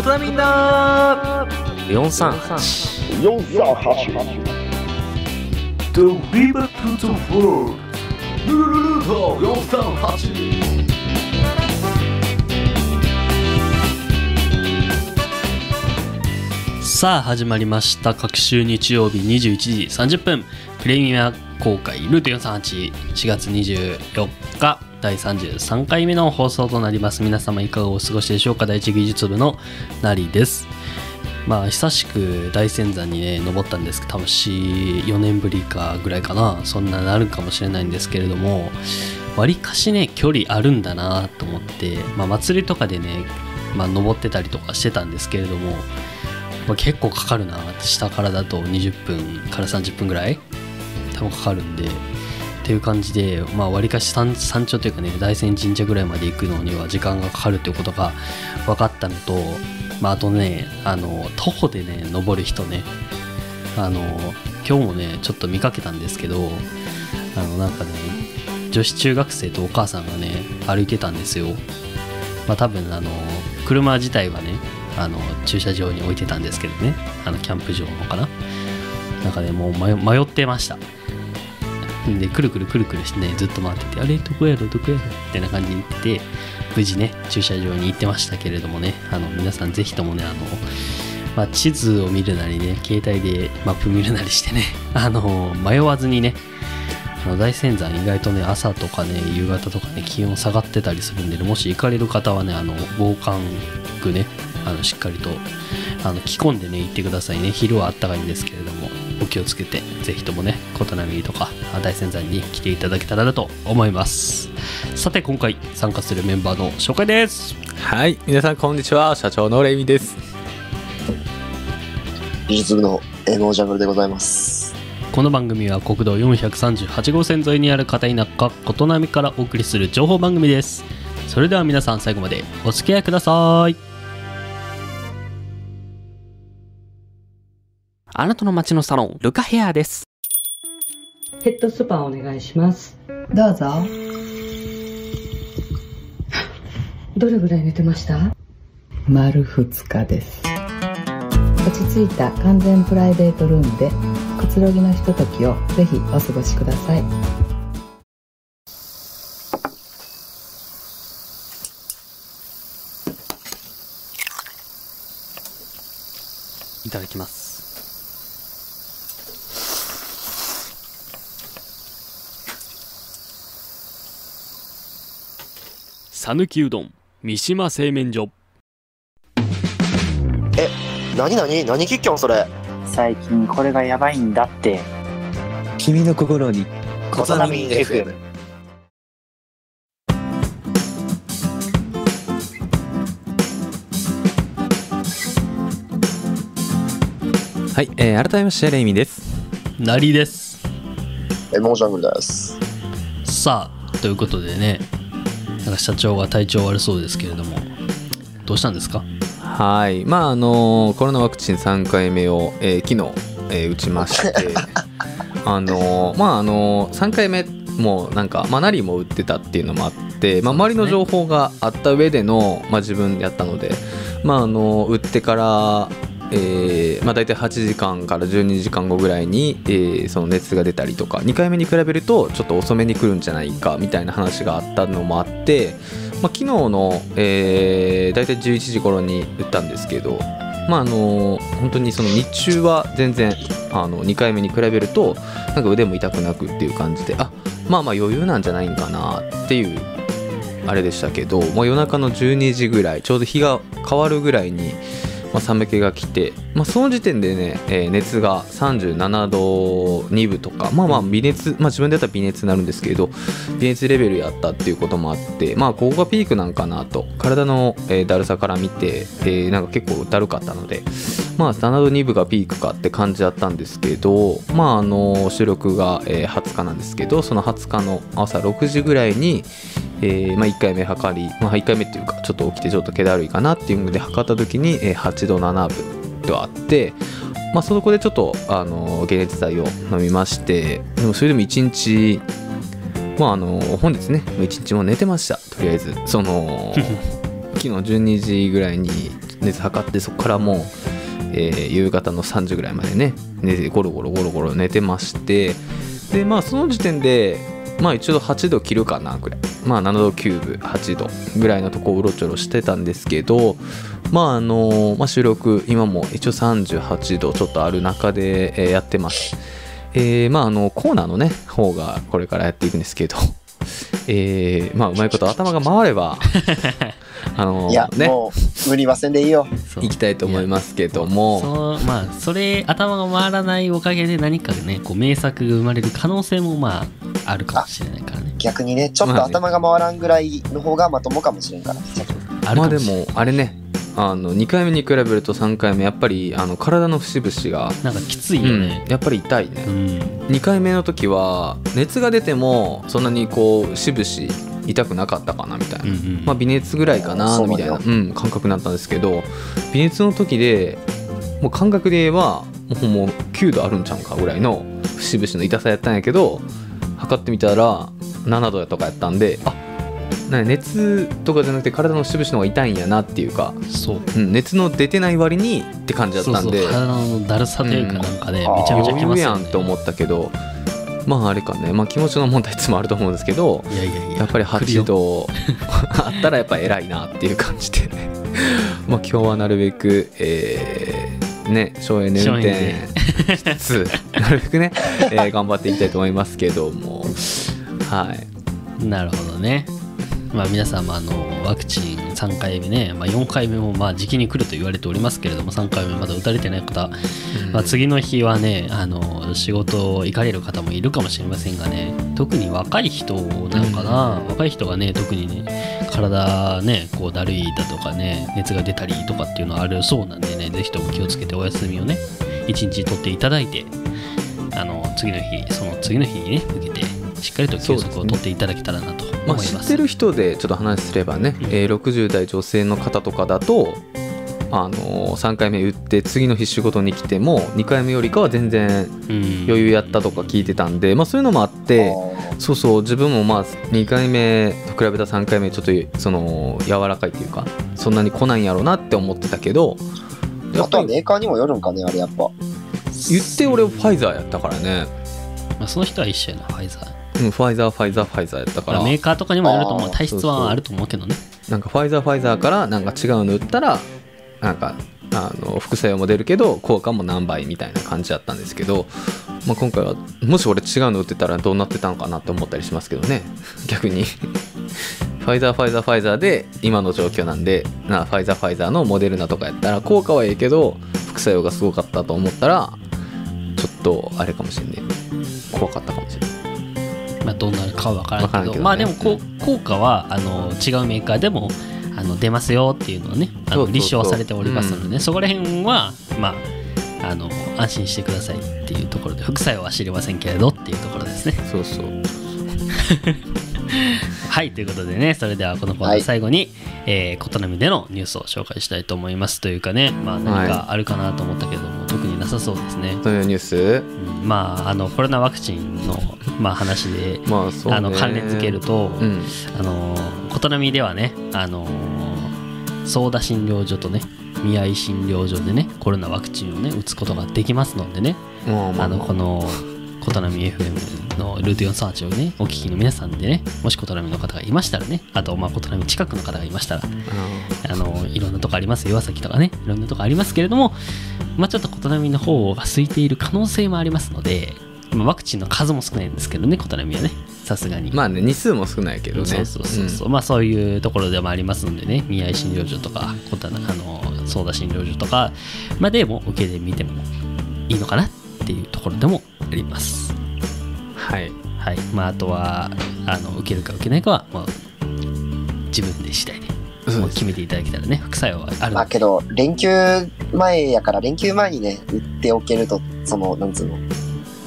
ことなみんな。438 438 The River to the World ルルルルート438さあ始まりました。各週日曜日21時30分。プレミア公開ルート438 4月24日第33回目の放送となります。皆様いかがお過ごしでしょうか？第一技術部のなりです。まあ久しく大仙山にね登ったんですけど多分4年ぶりかぐらいかな。そんななるかもしれないんですけれどもわりかしね距離あるんだなと思って、まあ、祭りとかでね、まあ、登ってたりとかしてたんですけれどもまあ、結構かかるな。下からだと20分から30分ぐらい多分かかるんで。ていう感じでまあわりかし山山頂というかね大仙神社ぐらいまで行くのには時間がかかるということが分かったのと、まあ、あとねあの徒歩でね登る人ねあの今日もねちょっと見かけたんですけどあのなんかね女子中学生とお母さんがね歩いてたんですよ。まあ多分あの車自体はねあの駐車場に置いてたんですけどねあのキャンプ場のかな。なんかねもう迷ってました。でくるくるくるくるしてねずっと回っててあれどこやろどこやろみたいな感じで言って無事ね駐車場に行ってましたけれどもねあの皆さんぜひともねあのまあ、地図を見るなりね携帯でマップ見るなりしてねあの迷わずにねあの大仙山意外とね朝とかね夕方とかね気温下がってたりするんで、ね、もし行かれる方はねあの防寒具ねあのしっかりとあの着込んでね行ってくださいね。昼はあったかいんですけれども。お気をつけてぜひともね琴波とかあ大仙山に来ていただけたらなと思います。さて今回参加するメンバーの紹介です。はい、皆さんこんにちは、社長のレイミです。技術部のエモージャングルでございます。この番組は国道438号線沿いにある片田舎琴波からお送りする情報番組です。それでは皆さん最後までお付き合いくださいあなたの街のサロン、ルカヘアです。ヘッドスパお願いします。どうぞ。どれぐらい寝てました？丸2日です。落ち着いた完全プライベートルームでくつろぎのひとときをぜひお過ごしください。いただきます讃岐うどん三島製麺所なになに何キッキョンそれ？最近これがやばいんだって。君の心にコトナミ FM。はい、えー、改めましてレイミです。なりですエモージャングルです。さあということでねなんか社長が体調悪そうですけれどもどうしたんですか？はい、まああのーコロナワクチン3回目を、えー昨日、えー打ちまして、あのーまああのー3回目もなんか、まあ、ナリも打ってたっていうのもあって、まあ、周りの情報があった上での、まあ、自分でやったので、まああのー打ってから、えーまあ、大体8時間から12時間後ぐらいに、えーその熱が出たりとか2回目に比べるとちょっと遅めに来るんじゃないかみたいな話があったのもあって、まあ、昨日の、えー、大体11時頃に打ったんですけど、まああの本当にその日中は全然あの2回目に比べるとなんか腕も痛くなくっていう感じであまあまあ余裕なんじゃないんかなっていうあれでしたけどもう夜中の12時ぐらいちょうど日が変わるぐらいに、まあ、寒気が来て、まあ、その時点でね、えー熱が37度2分とかまあまあ微熱、まあ、自分でやったら微熱になるんですけど微熱レベルやったっていうこともあってまあここがピークなんかなと体の、えーだるさから見て、えーなんか結構だるかったのでまあ7度2分がピークかって感じだったんですけどまああの収録が、えー20日なんですけどその20日の朝6時ぐらいに、えーまあ、1回目測り、まあ、1回目っていうかちょっと起きてちょっと気だるいかなっていうので測った時に、えー8度7分とあってまあそこでちょっとあの解熱剤を飲みましてでもそれでも1日まああの本日ね1日も寝てました。とりあえずその 昨日12時ぐらいに熱測ってそこからもう、えー夕方の3時ぐらいまでね寝てゴロゴロゴロゴロ寝てましてでまあその時点でまあ一度8度切るかなぐらい。まあ7度9分8度ぐらいのとこをうろちょろしてたんですけどまああのまあ、収録今も一応38度ちょっとある中で、やってます。えーまああのコーナーのね方がこれからやっていくんですけどえーまあうまいこと頭が回ればあのいや、ね。もう、無理はせんでいいよ。行きたいと思いますけども。そうまあそれ頭が回らないおかげで何かねこう名作が生まれる可能性もまああるかもしれないからね。逆にね、ちょっと頭が回らんぐらいの方がまともかもしれんから。まあであるかもしれないもあれね。あの2回目に比べると3回目やっぱりあの体の節々が、なんかきついよね。うんやっぱり痛いね。うん、2回目の時は熱が出てもそんなにこうしぶし痛くなかったかなみたいな、うんうんまあ、微熱ぐらいかなみたいな、うん、感覚になったんですけど微熱の時でもう感覚で言えばもうもう9度あるんちゃうんかぐらいの節々の痛さやったんやけど測ってみたら7度とかやったんであな熱とかじゃなくて体の節々の方が痛いんやなっていうか、そう。うん、熱の出てない割にって感じだったんで。そうそう体のだるさというかなんかね、うんめちゃめちゃきますよね。んと思ったけどまああれかね、まあ、気持ちの問題いつもあると思うんですけどいやいやいややっぱり来るよ。8度あったらやっぱ偉いなっていう感じで。まあ今日はなるべく、えーね省エネ運転しつつなるべくね、えー頑張っていきたいと思いますけども。はい。なるほどね。まあ皆さんもあのワクチン3回目ね、まあ、4回目もまあ時期に来ると言われておりますけれども3回目まだ打たれてない方、まあ、次の日はねあの仕事行かれる方もいるかもしれませんがね特に若い人なのかな、若い人がね特にね体ねこうだるいだとかね熱が出たりとかっていうのはあるそうなんでねぜひとも気をつけてお休みをね1日取っていただいてあの次の日その次の日にね向けてしっかりと休息を取っていただけたらなと思いまあ、ます。知ってる人でちょっと話すればね、えー60代女性の方とかだと、あのー3回目打って次の日仕事に来ても2回目よりかは全然うん余裕やったとか聞いてたんで、まあ、そういうのもあってそうそう自分もまあ2回目と比べた3回目ちょっとその柔らかいっていうかそんなに来ないんやろうなって思ってたけどやあとやっぱりメーカーにもよるんかね、あれやっぱ。言って俺ファイザーやったからね、まあ、その人は一緒やな、ファイザー。うん、ファイザーファイザーファイザーやったから。まあメーカーとかにもよると思う。体質はあると思うけどね。なんかファイザーファイザーからなんか違うの打ったらなんかあの副作用も出るけど効果も何倍みたいな感じだったんですけど、まあ、今回はもし俺違うの打ってたらどうなってたのかなって思ったりしますけどね。逆に。ファイザーファイザーファイザーで今の状況なんでなファイザーファイザーのモデルナとかやったら効果はいいけど副作用がすごかったと思ったらちょっとあれかもしれない怖かったかもしれないまあ、どうなるかは分からんけど、ね。まあでもこう効果はあの違うメーカーでもあの出ますよっていうのをねあの立証されておりますのでね、そこら辺はまああの安心してくださいっていうところで副作用は知りませんけれどっていうところですね。そうそう はいということでねそれではこのコーナー最後に、えー琴波でのニュースを紹介したいと思いますというかね、まあ、何かあるかなと思ったけども、特になさそうですね。というニュース？うんまああのコロナワクチンの、まあ、話でまあそうね。あの関連づけると、うん。あの琴波ではねあの相田診療所とね宮井診療所でねコロナワクチンをね打つことができますのでねまあまあ。あのこの琴波 FM のルート4サーチをねお聞きの皆さんでねもし琴波の方がいましたらねあとまあ琴波近くの方がいましたらあのいろんなとこあります岩崎とかねいろんなとこありますけれどもまあちょっと琴波の方が空いている可能性もありますので、まあ、ワクチンの数も少ないんですけどね琴波はね。さすがに。まあね日数も少ないけどね。そうそうそうそう、まあそういうところでもありますのでね宮井診療所とかこたあの相田診療所とかまでも受けてみてもいいのかなっていうところでもあります。はい。はい。まああとはあの受けるか受けないかは、まあ、自分で次第でもう決めていただけたらね副作用はあるまあけど、連休前やから、連休前にね、打っておけると、その、なんつうの、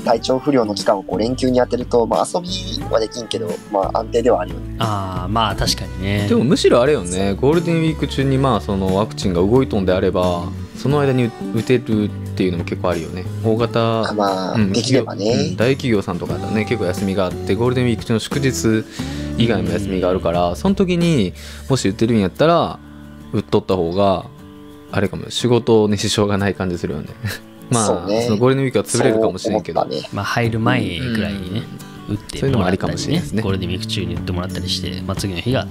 体調不良の期間をこう連休に当てると、まあ遊びはできんけど、まあ安定ではあるよね。ああまあ確かにね。でもむしろあれよね。ゴールデンウィーク中にまあそのワクチンが動いとんであればその間に打てるっていうのも結構あるよね。大型あまあ、うんできればね。大企業さんとかだとね結構休みがあってゴールデンウィーク中の祝日以外も休みがあるからその時にもし打ってるんやったら売っとった方があれかも仕事に支障がない感じするよね。まあそうね。そのゴールデンウィークは潰れるかもしれんけど。ね。まあ入る前ぐらいにね、打ってそういうのもありかもらったりねもしれないですね。ゴールデンウィーク中に打ってもらったりして、まあ、次の日が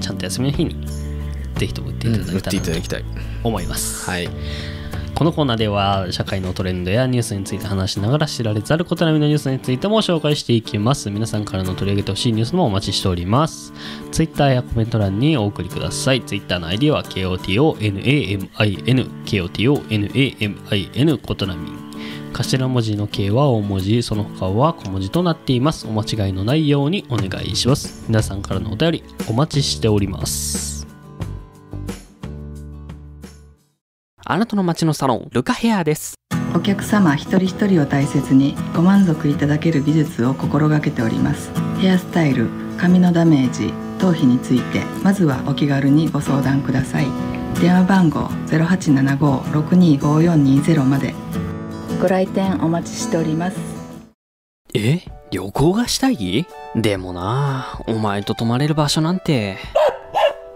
ちゃんと休みの日にぜひとも打っていただ売ってけたらといただきたい。思います、はいこのコーナーでは社会のトレンドやニュースについて話しながら知られざること並みのニュースについても紹介していきます。皆さんからの取り上げてほしいニュースもお待ちしております。Twitter やコメント欄にお送りください。Twitter の ID は KOTONAMIN KOTONAMIN ことなみ頭文字の K は大文字その他は小文字となっていますお間違いのないようにお願いします皆さんからのお便りお待ちしておりますあなたの街のサロンルカヘアです。お客様一人一人を大切にご満足いただける技術を心がけております。ヘアスタイル髪のダメージ頭皮についてまずはお気軽にご相談ください。電話番号0875-625420まで。ご来店お待ちしております。え？旅行がしたい？でもなお前と泊まれる場所なんて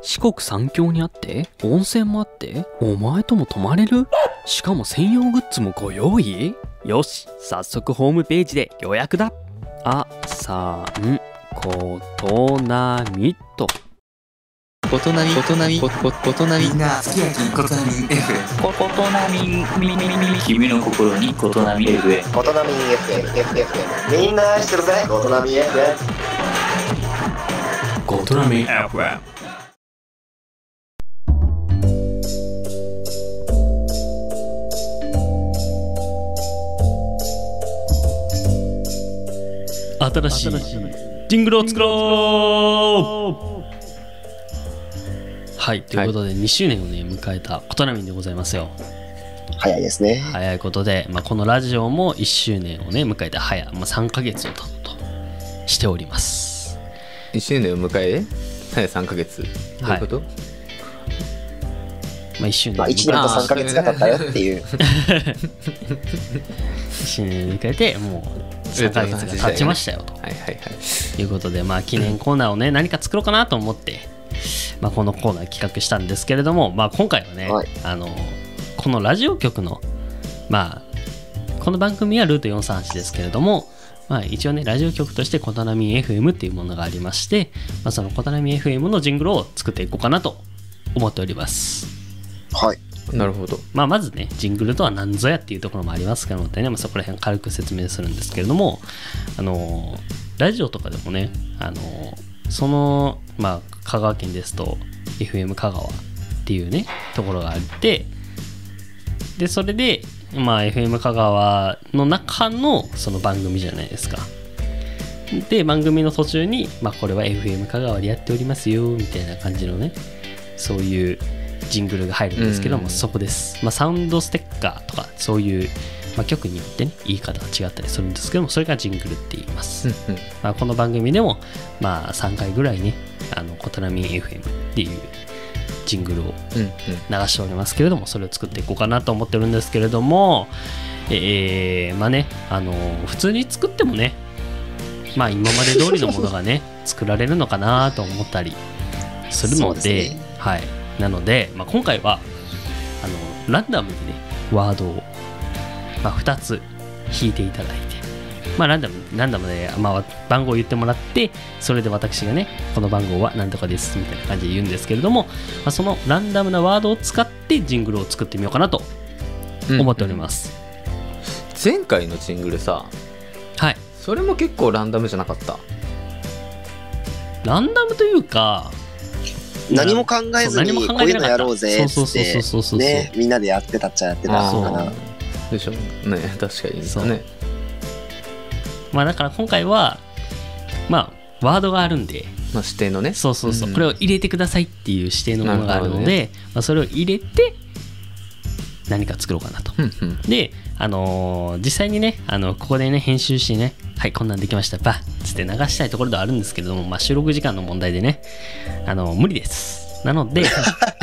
四国三峡にあって温泉もあってお前とも泊まれる？しかも専用グッズもご用意？よし早速ホームページで予約だ。あさんことなみと。ことなみ、ことなみ、こ、こ、ことなみ。みんな、好きやき、ことなみ、F。こことなみみみみみ君の心にことなみ F へコトナミ FFFF みんな愛してるぜコトナミ FF コトナミ FM 新しいジングルを作ろう。はいということで2周年をね迎えたことなみんでございますよ。早いですね。早いことで、まあ、このラジオも1周年をね迎えて早、まあ、3ヶ月を経とうとしております。1周年を迎えはい3ヶ月。どういうこと、まあ、1周年まあ1年と3ヶ月が経ったよっていう。1周年を迎えてもう3ヶ月が経ちましたよと。はいはいはい。いうことで、まあ、記念コーナーをね何か作ろうかなと思って、まあ、このコーナー企画したんですけれども、まあ、今回はね、はい。あのこのラジオ局のまあこの番組はルート438ですけれども、まあ、一応ねラジオ局として琴波 FM っていうものがありまして、まあ、その琴波 FM のジングルを作っていこうかなと思っております。はいなるほどまあ、まずね、ジングルとは何ぞやっていうところもありますのでね、まあ、そこら辺軽く説明するんですけれども、あのラジオとかでもね、あのその、まあ、香川県ですと、FM 香川っていうね、ところがあって、で、それで、まあ、FM 香川の中のその番組じゃないですか。で、番組の途中に、まあ、これは FM 香川でやっておりますよ、みたいな感じのね、そういうジングルが入るんですけども、うんそこです。まあ、サウンドステッカーとか、そういう、まあ、曲によってね、言い方が違ったりするんですけども、それがジングルって言います。まあ、この番組でも、まあ、3回ぐらいね、あの、コトナミ FM っていうジングルを流しておりますけれども、それを作っていこうかなと思ってるんですけれども、えー、まあね、あの、普通に作ってもね、まあ今まで通りのものがね、作られるのかなと思ったりするので、ねはい。なので、まあ、今回は、あの、ランダムでね、ワードを、まあ、2つ引いていただいて、まあ、ランダム、ランダムで、まあ、番号を言ってもらって、それで私がね、この番号は何とかです、みたいな感じで言うんですけれども、まあ、そのランダムなワードを使ってジングルを作ってみようかなとうん思っております。前回のジングルさはい。それも結構ランダムじゃなかった？ランダムというか、何も考えずにこういうのやろうぜっそうそうつってそうそうそう。そうねみんなでやってたっちゃやってたのかな。でしょね。確かに。そう。ねまあだから今回は、まあ、ワードがあるんで、まあ指定のね。そうそうそう、うん。これを入れてくださいっていう指定のものがあるので、まあ、それを入れて何か作ろうかなと。うんうん。で、あのー実際にね、あのここでね、編集してね、はい、こんなんできました、ばっつって流したいところではあるんですけれども、まあ、収録時間の問題でね、あの無理です。なので、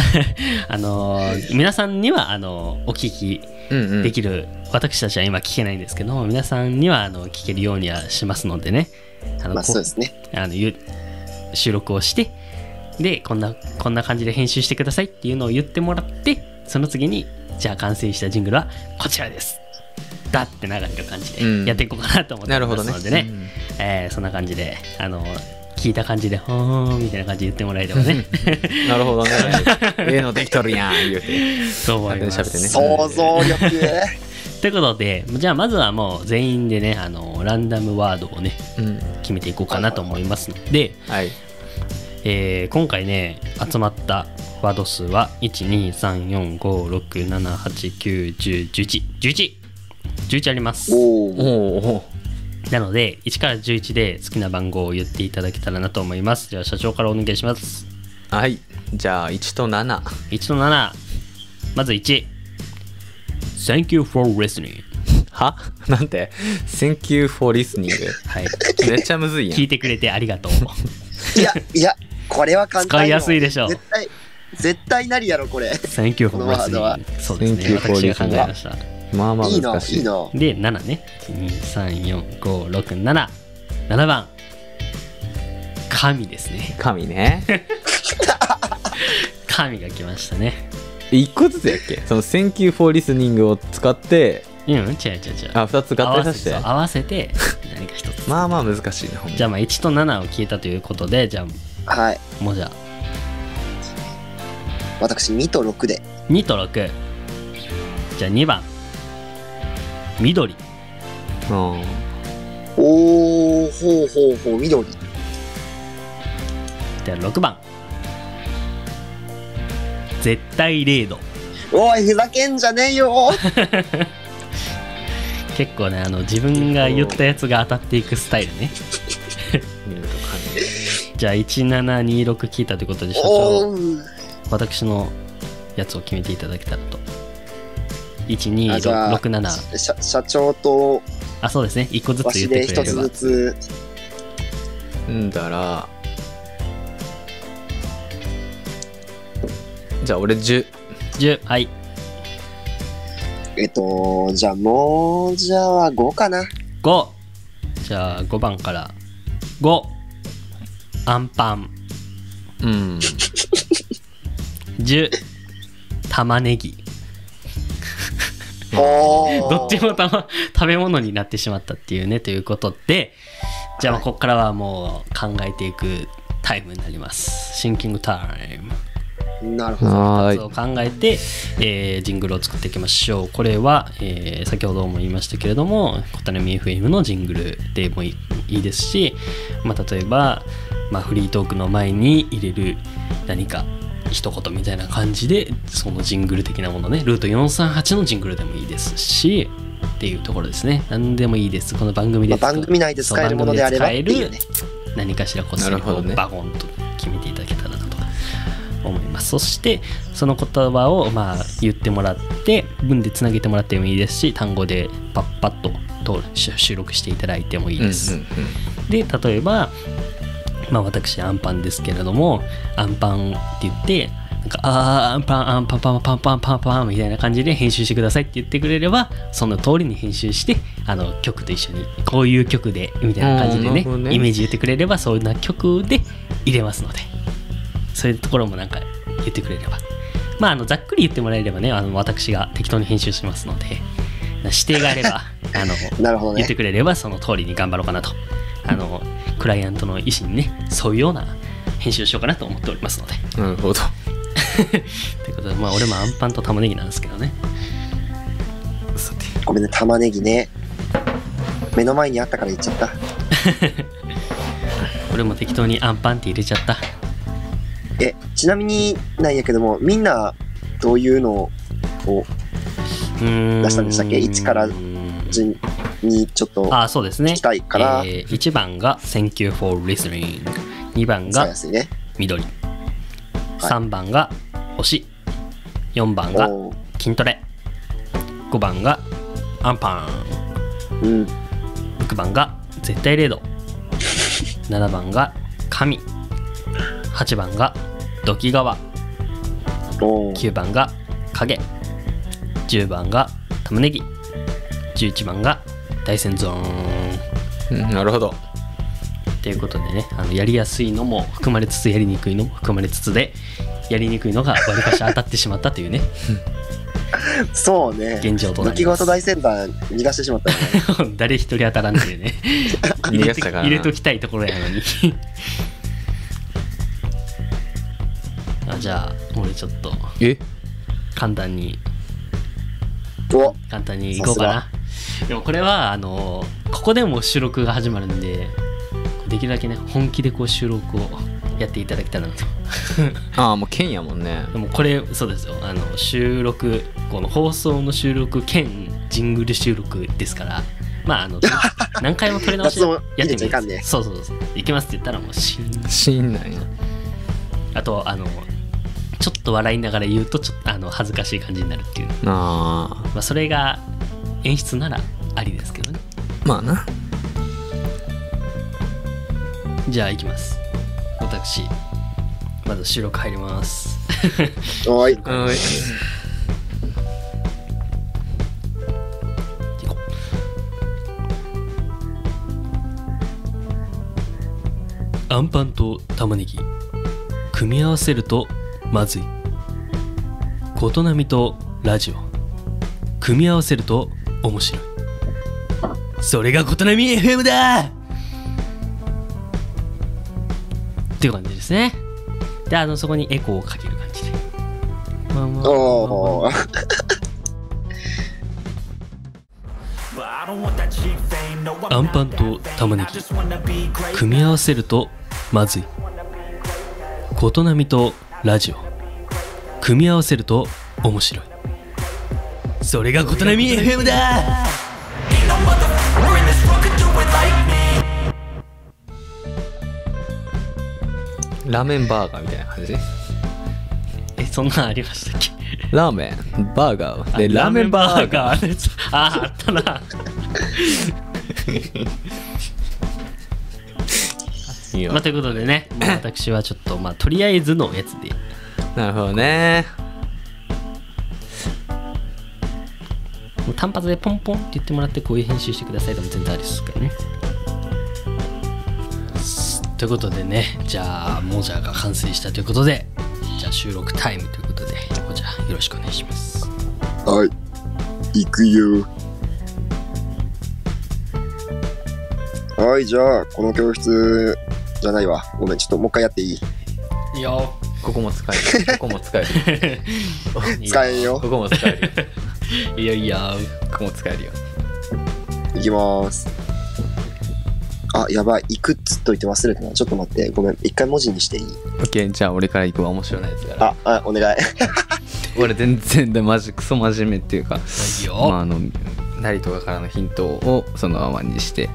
あのー皆さんには、あのお聞きうんうん。できる、私たちは今聞けないんですけども、皆さんにはあの聞けるようにはしますのでね、あのまあこそうですね。あのゆ収録をしてでこんなこんな感じで編集してくださいっていうのを言ってもらってその次にじゃあ完成したジングルはこちらですだって流れる感じうん。でやっていこうかなと思ってなるほどね。ますのでね、えーそんな感じであの聞いた感じで「ほーん」みたいな感じで言ってもらえればね。なるほどね。ええのできとるやん言うて。そう思います。ね。想像力。ということでじゃあまずはもう全員でねあのランダムワードをねうん。決めていこうかなと思います。ので、はい。えー今回ね集まったワード数は123456789101111あります。おお。おおなので1から11で好きな番号を言っていただけたらなと思います。では社長からお願いします。はい。じゃあ1と7 1と7まず1 Thank you for listening. は？なんて？Thank you for listening はい。めっちゃむずいやん。聞いてくれてありがとう。いや、いや、これは簡単よ。使いやすいでしょう。絶対、絶対なりやろ、これ。Thank you for このワードは。listening そうです Thank you ね for 私が考えましたまあまあいいの難、しい。いいの。で7ね。1234567 7番。神ですね。神ね。神が来ましたね。1個ずつやっけ？その Thank you for listening を使って。うん違う違う違う。あ2つ合体させて合わせそう合わせて何か一つ。まあまあ難しいねじゃあまあ1と7を聞いたということでじゃはい。あもうじゃあ。私、2と6で。2と6じゃあ2番緑。うん。おー、ほうほうほう、緑。じゃあ6番。絶対0度。おい、ふざけんじゃねえよ。結構ねあの自分が言ったやつが当たっていくスタイルね。じゃあ1726聞いたということで社長。私のやつを決めていただけたらとあじゃあ12667社社長とあそうですね。1個ずわつ言っしてで一くれれば。つずつ。んだら。じゃあ俺10 10はい。えっと、じゃあもう、じゃあ5かな。5じゃあ5番から。5アンパン。うん。10玉ねぎ どっちもたま食べ物になってしまったっていうねということでじゃあまあここからはもう考えていくタイムになります。シンキングタイム。なるほど。はを考えて、えージングルを作っていきましょう。これは、えー先ほども言いましたけれども「小種 FM」のジングルでもいいいいですし、まあ、例えば、まあ、フリートークの前に入れる何か一言みたいな感じでそのジングル的なものね。ルート438のジングルでもいいですしっていうところですね。何でもいいです。この番組でまあ番組内で使えるものであればね。何かしらこうなるほどね。バゴンと決めていただけたらなと思います。そしてその言葉をまあ言ってもらって文でつなげてもらってもいいですし単語でパッパッとと収録していただいてもいいうんうんです、で例えばまあ私アンパンですけれどもアンパンって言ってなんかあーアンパンアンパンパンパンパンパンパンみたいな感じで編集してくださいって言ってくれればその通りに編集してあの曲と一緒にこういう曲でみたいな感じでねね。イメージ言ってくれればそういうな曲で入れますので。そういうところもなんか言ってくれれば。まああのざっくり言ってもらえればねあの私が適当に編集しますので指定があれば あのね。言って。くれればその通りに頑張ろうかなと。あのクライアントの意思にね沿うような編集をしようかなと思っておりますので。なるほど。ということでまあ俺もアンパンと玉ねぎなんですけどね。さて。ごめんね、玉ねぎね。目の前にあったから言っちゃった。俺も適当にアンパンって入れちゃった。え、ちなみになんやけども、みんなどういうのを出出したんでしたっけ？一から順にちょっとあそうですね。聞きたいから、えー1番が Thank you for listening 2番が。緑。3番が推し4番が筋トレ。5番がアンパン。うん。6番が絶対0度7番が神。8番が土器川おー。9番が影。10番が玉ねぎ。11番が大山ゾーン。うんなるほど。ということでねあのやりやすいのも含まれつつやりにくいのも含まれつつでやりにくいのがわりかし当たってしまったというね。そうね。現状となります。大先端逃がしてしまったよね。誰一人当たらんっていうね。入れて逃がしたからな。入れときたいところやのに。あじゃあ俺ちょっとえ？簡単にお。簡単にいこうかなでもこれはあのここでも収録が始まるんでできるだけね本気でこう収録をやっていただけたらなと。ああもう剣やもんね。でもこれそうですよ。あの収録この放送の収録兼ジングル収録ですから。まああの 何回も撮り直しやってみ入れちゃいかんね。そうそうそう。いけますって言ったらもうシーン死んなんやあとあのちょっと笑いながら言うとちょっとあの恥ずかしい感じになるっていう、ああ。まあ、それが演出ならありですけどね。まあな。じゃあ行きます。私まず収録入ります。おい。アンパンと玉ねぎ。組み合わせるとまずい。琴波とラジオ。組み合わせると面白い。それが琴波 FM だ。っていう感じですね。であのそこにエコーをかける感じで。おー。アンパンと玉ねぎ。組み合わせるとまずい。琴波とラジオ。組み合わせると面白いそれが琴波 FM だ。ラーメンバーガーみたいな感じ？えそんなんありましたっけ？ラーメンバーガー？でラーメンバーガー。ーああったな。いいよ。まあということでねもう私はちょっとまあとりあえずのやつで。なるほどね単発でポンポンって言ってもらってこういう編集してくださいでも全然ありですからねということでねじゃあモジャが完成したということでじゃあ収録タイムということでモジャよろしくお願いしますはい。行くよ。はい、じゃあ、この教室じゃないわ。ごめん、ちょっともう一回やっていい？いいよここも使えるここも使える 使えんよこ。こも使える いいよいいよここも使えるよいきます。あ、やばい。行くっつっといて忘れたな。ちょっと待って。ごめん。一回文字にしていい？OK じゃあ俺から行くわ面白いやつからあ、あ、お願い。俺全然でマジクソ真面目っていうかいいよ、まああのナリとかからのヒントをそのままにして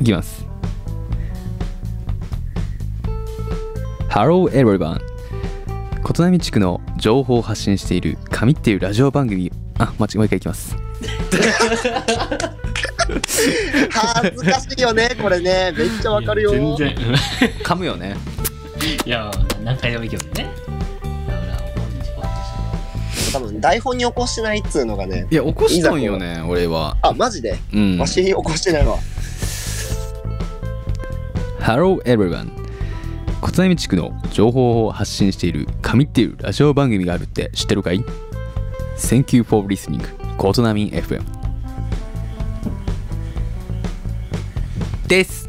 いきます Hello everyone 琴波地区の情報を発信している「神」っていうラジオ番組あ間違いもう一回いきます恥ずかしいよね、これね。めっちゃわかるよ。全然噛むよねいや何回でもいいけどね多分、台本に起こしてないっつうのがね。いや起こしとんよね俺はあ、マジで？うんわし起こしてないわ。Hello everyone 琴波地区の情報を発信している「神」っていうラジオ番組があるって知ってるかい ?Thank you for listening. 琴波 FM です。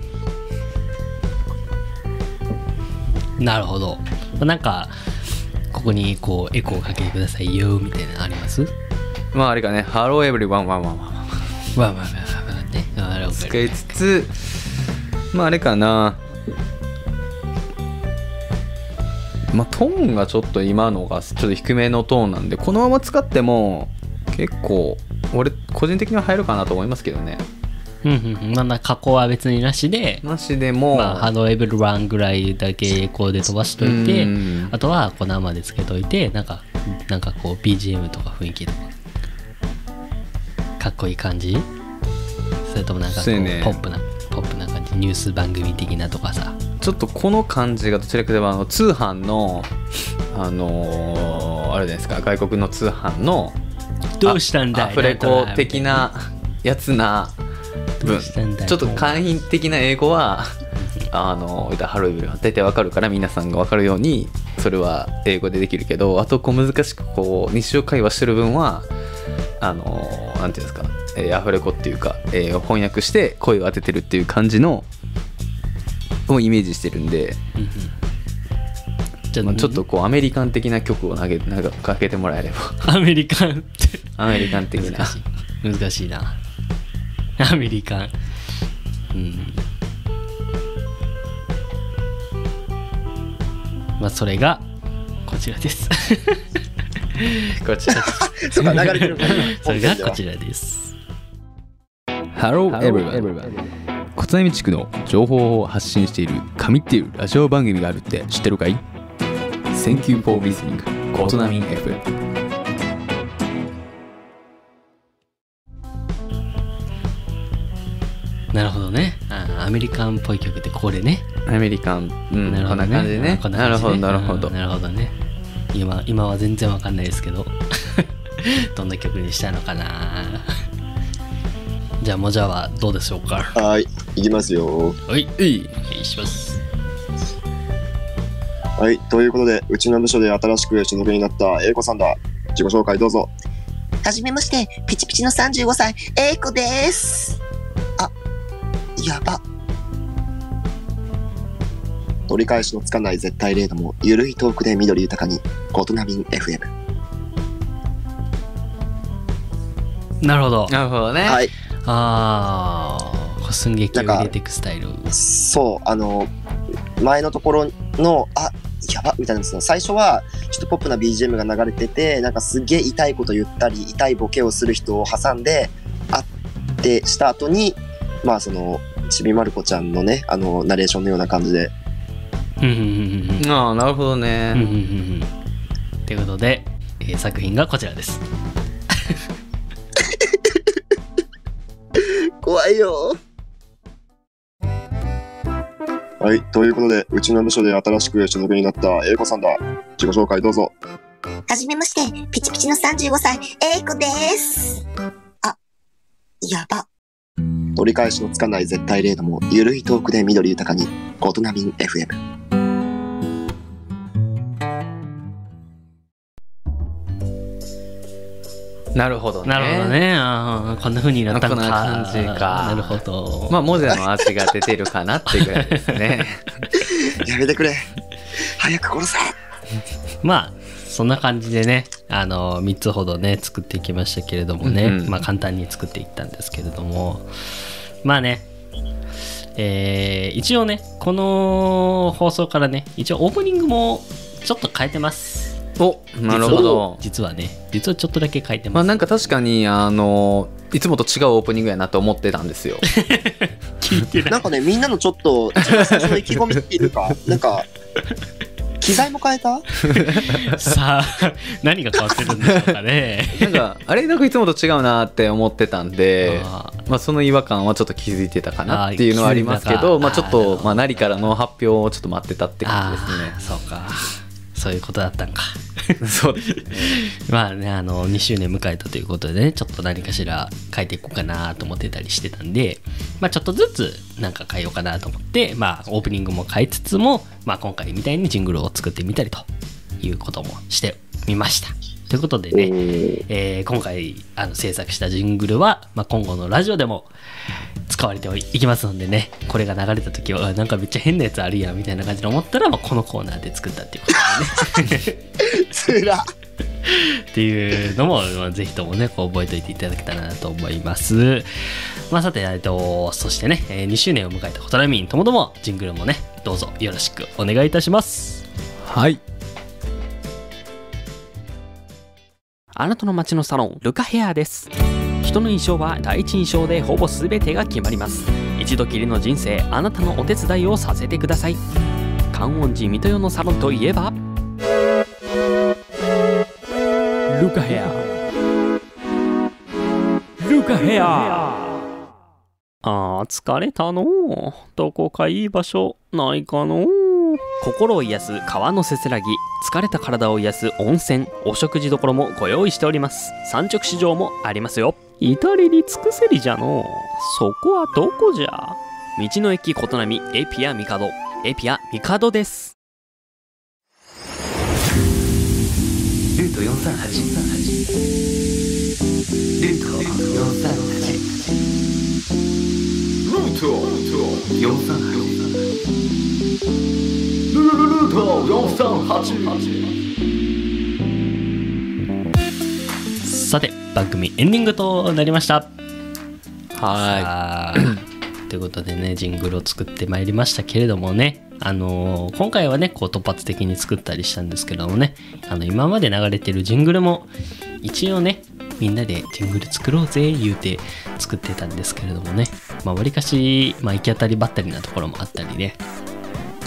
なるほど。なんかここにこうエコーかけてください。よみたいなのあります？まああれかね。Hello everyone ワンワンワンワンわあ。わあわあわあね。あれ使いつつ。まああれかなまあトーンがちょっと今のがちょっと低めのトーンなんでこのまま使っても結構俺個人的には入るかなと思いますけどね。うんうんうん。まあまあ加工は別になしでなしでも、まあ Hello everyone ぐらいだけエコーで飛ばしといてうん。あとはこう生でつけといてなんかなんかこう BGM とか雰囲気とか。かっこいい感じ。それともなんかこそうポップなポップな感じ。ニュース番組的なとかさちょっとこの感じがどちらかといえばあの通販のあのーあれですか外国の通販のどうしたんだい？アフレコ的なやつな文どうしたんだよちょっと簡易的な英語はあのハロウィンは大体わかるから皆さんがわかるようにそれは英語でできるけどあとこう難しくこう日常会話してる分はあのなんていうんですか、えーアフレコっていうか、えー翻訳して声を当ててるっていう感じのをイメージしてるんで、うんうん。じゃあ、まあ、ちょっとこうアメリカン的な曲を投げなんかかけてもらえれば。アメリカンって。アメリカン的な。難しい。難しいな。アメリカン。うん。まあそれがこちらです。こちら。そうか、流れてるから。それがこちらです。ハローエブリバン小津波地区の情報を発信している神っていうラジオ番組があるって知ってるかい ?Thank you for listening. ことなみ FM なるほどね。あアメリカンっぽい曲ってこれね。アメリカン、うん、なるほどね。こんな感じでねこんななるほどなるほど。うんなるほどね。今今は全然わかんないですけど。どんな曲にしたいのかなじゃあもじゃはどうでしょうか？はい、いきますよ。はいいいお願いしますはい、ということで、うちの部署で新しく所属になった英子さんだ。自己紹介どうぞ。はじめまして、ピチピチの35歳、英子です。あ、やば。取り返しのつかない絶対零度も、ゆるいトークで緑豊かに、コトナビン FM。なるほどなるほどね、はい、ああ寸劇を入れていくスタイル。そう、あの、前のところの、あ、やばみたいなその最初はちょっとポップな BGM が流れててなんかすげえ痛いこと言ったり痛いボケをする人を挟んであってした後にまあそのちびまる子ちゃんのねあのナレーションのような感じで。うんうんうんうんああなるほどうんうんね、うんうん。ということで、えー作品がこちらですいよはい、ということで、うちの部署で新しく所属になった英子さんだ。自己紹介どうぞ。はじめまして、ピチピチの35歳、英子です。あ、やば。取り返しのつかない絶対零度もゆるいトークで緑豊かにコトナビン FM なるほどね。なるほどね。あーこんな風になったのか。こんな感じか。なるほど。まあモジャの味が出てるかなってぐらいですね。やめてくれ。早く殺せ。まあそんな感じでねあの3つほどね作っていきましたけれどもね、うんうん。まあ簡単に作っていったんですけれども。まあねえー一応ねこの放送からね一応オープニングもちょっと変えてますおなるほど。実はね実はちょっとだけ変えてます、まあなんか確かにあのいつもと違うオープニングやなと思ってたんですよ。聞いてない。なんかねみんなのちょっと一番最初の意気込みっていうか なんか機材も変えた？さあ何が変わってるんでしょうかね。なんかあれなんかいつもと違うなって思ってたんであまあその違和感はちょっと気づいてたかなっていうのはありますけどまあちょっとまあ何からの発表をちょっと待ってたって感じあーそうか。そういうことだったんか。ですね そう。まあねあの2周年迎えたということでねちょっと何かしら変えていこうかなと思ってたりしてたんでまあちょっとずつなんか変えようかなと思ってまあオープニングも変えつつもまあ今回みたいにジングルを作ってみたりということもしてみました。ということでね、えー今回あの制作したジングルは、まあ、今後のラジオでも使われていきますのでねこれが流れた時はあなんかめっちゃ変なやつあるやんみたいな感じで思ったら、まあ、このコーナーで作ったっていうことでね つらっていうのも、まあ、ぜひともねこう覚えておいていただけたらなと思います。まあ、さて、えっと、そしてね、えー2周年を迎えたコトラミンともどもジングルもねどうぞよろしくお願いいたします。はいあなたの街のサロンルカヘアです。人の印象は第一印象でほぼ全てが決まります。一度きりの人生あなたのお手伝いをさせてください。観音寺水戸代のサロンといえばルカヘア。ルカヘア。あー疲れたの。どこかいい場所ないかの。心を癒す川のせせらぎ。疲れた体を癒す温泉お食事どころもご用意しております。産直市場もありますよ。至れり尽くせりじゃの。そこはどこじゃ。道の駅琴波エピアミカド。エピアミカドです。ルート。438ルート。438ルート。438ルルルルート438さて番組エンディングとなりました。はい。ということでねジングルを作ってまいりましたけれどもね。あのー今回はねこう突発的に作ったりしたんですけどもね。あの今まで流れてるジングルも一応ねみんなでジングル作ろうぜ言うて作ってたんですけれどもね。まあわりかし、まあ、行き当たりばったりなところもあったりね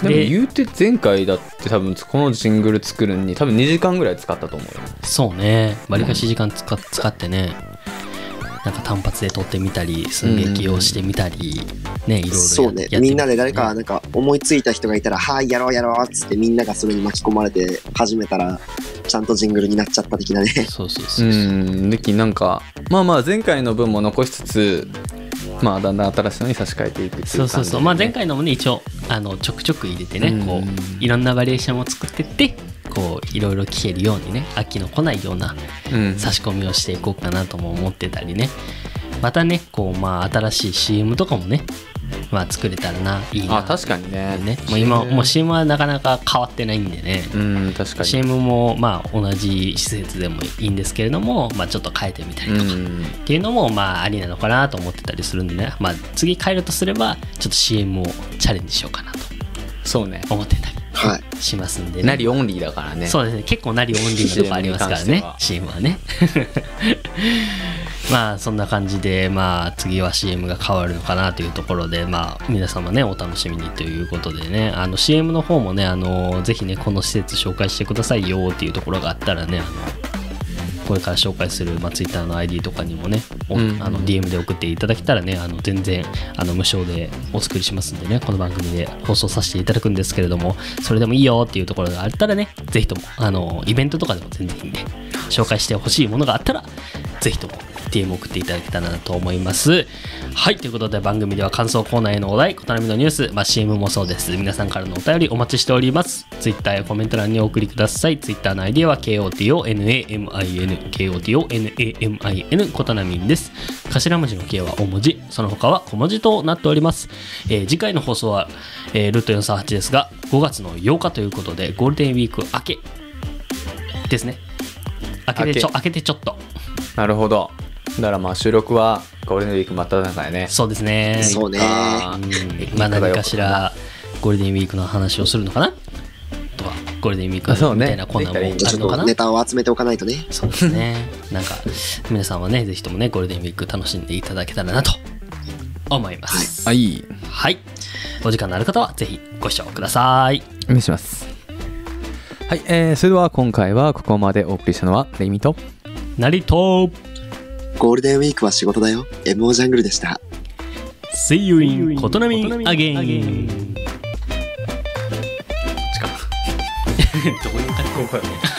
でも言うて前回だって多分このジングル作るのに多分2時間ぐらい使ったと思うよ。そうね。わりかし時間使,、使ってね。なんか単発で撮ってみたり寸劇をしてみたり、ねいろいろやそうね。やって。みんなで誰か、なんか思いついた人がいたら、はい、やろうやろうっつってみんながそれに巻き込まれて始めたら、ちゃんとジングルになっちゃった的なね。そうそう。うん。できなんかまあまあ前回の分も残しつつまあだんだん新しいのに差し替えていくっていうそうそうそう、まあ、前回のもね一応あのちょくちょく入れてね、こういろんなバリエーションを作ってってこういろいろ聞けるようにね飽きの来ないようなうん。差し込みをしていこうかなとも思ってたりね。またねこうまあ新しい CM とかもねまあ作れたらないいな。あ確かにね。ね。もう今もう CM はなかなか変わってないんでね。うん確かに。CM もまあ同じ施設でもいいんですけれども、まあ、ちょっと変えてみたりとか。っていうのもまあありなのかなと思ってたりするんでね、まあ、次変えるとすればちょっと CM をチャレンジしようかなとそうね。思ってたりしますんでね。なりオンリーだからね。そうですね。結構なりオンリーなとこありますからね。CM はね まあそんな感じでまあ次は CM が変わるのかなというところでまあ皆様ねお楽しみにということでねあの CM の方もねあのぜひねこの施設紹介してくださいよっていうところがあったらねあのこれから紹介する、まあ、Twitter の ID とかにもね、おうんあの DM で送っていただけたらねあの全然あの無償でお作りしますんでねこの番組で放送させていただくんですけれどもそれでもいいよっていうところがあったらねぜひともあのイベントとかでも全然いいんで紹介してほしいものがあったらぜひとも DM 送っていただけたらなと思います。はいということで番組では感想コーナーへのお題小並のニュース、まあ、CM もそうです。皆さんからのお便りお待ちしております。Twitter やコメント欄にお送りください。Twitter の ID は KOTONAMIN KOTONAMIN コタナミンです。頭文字の K は大文字。その他は小文字となっております、えー次回の放送は、えールート438ですが5月の8日ということでゴールデンウィーク明けですね。明けてちょ明けてちょっと。なるほどだからまあ収録はゴールデンウィーク真っ只中やね。そうですね。そうね。うん。まあ何かしらゴールデンウィークの話をするのかな？とかゴールデンウィークあそうね。みたいなコーナーもあるのかな？とネタを集めておかないとね。そうですね。なんか皆さんはねぜひともねゴールデンウィーク楽しんでいただけたらなと思います。はい。はい。お時間のある方はぜひご視聴ください。お願いします。はい、えー、それでは今回はここまでお送りしたのはレイミと成とゴールデンウィークは仕事だよ。MO ジャングルでした。See you in ことなみ again どういう感じ？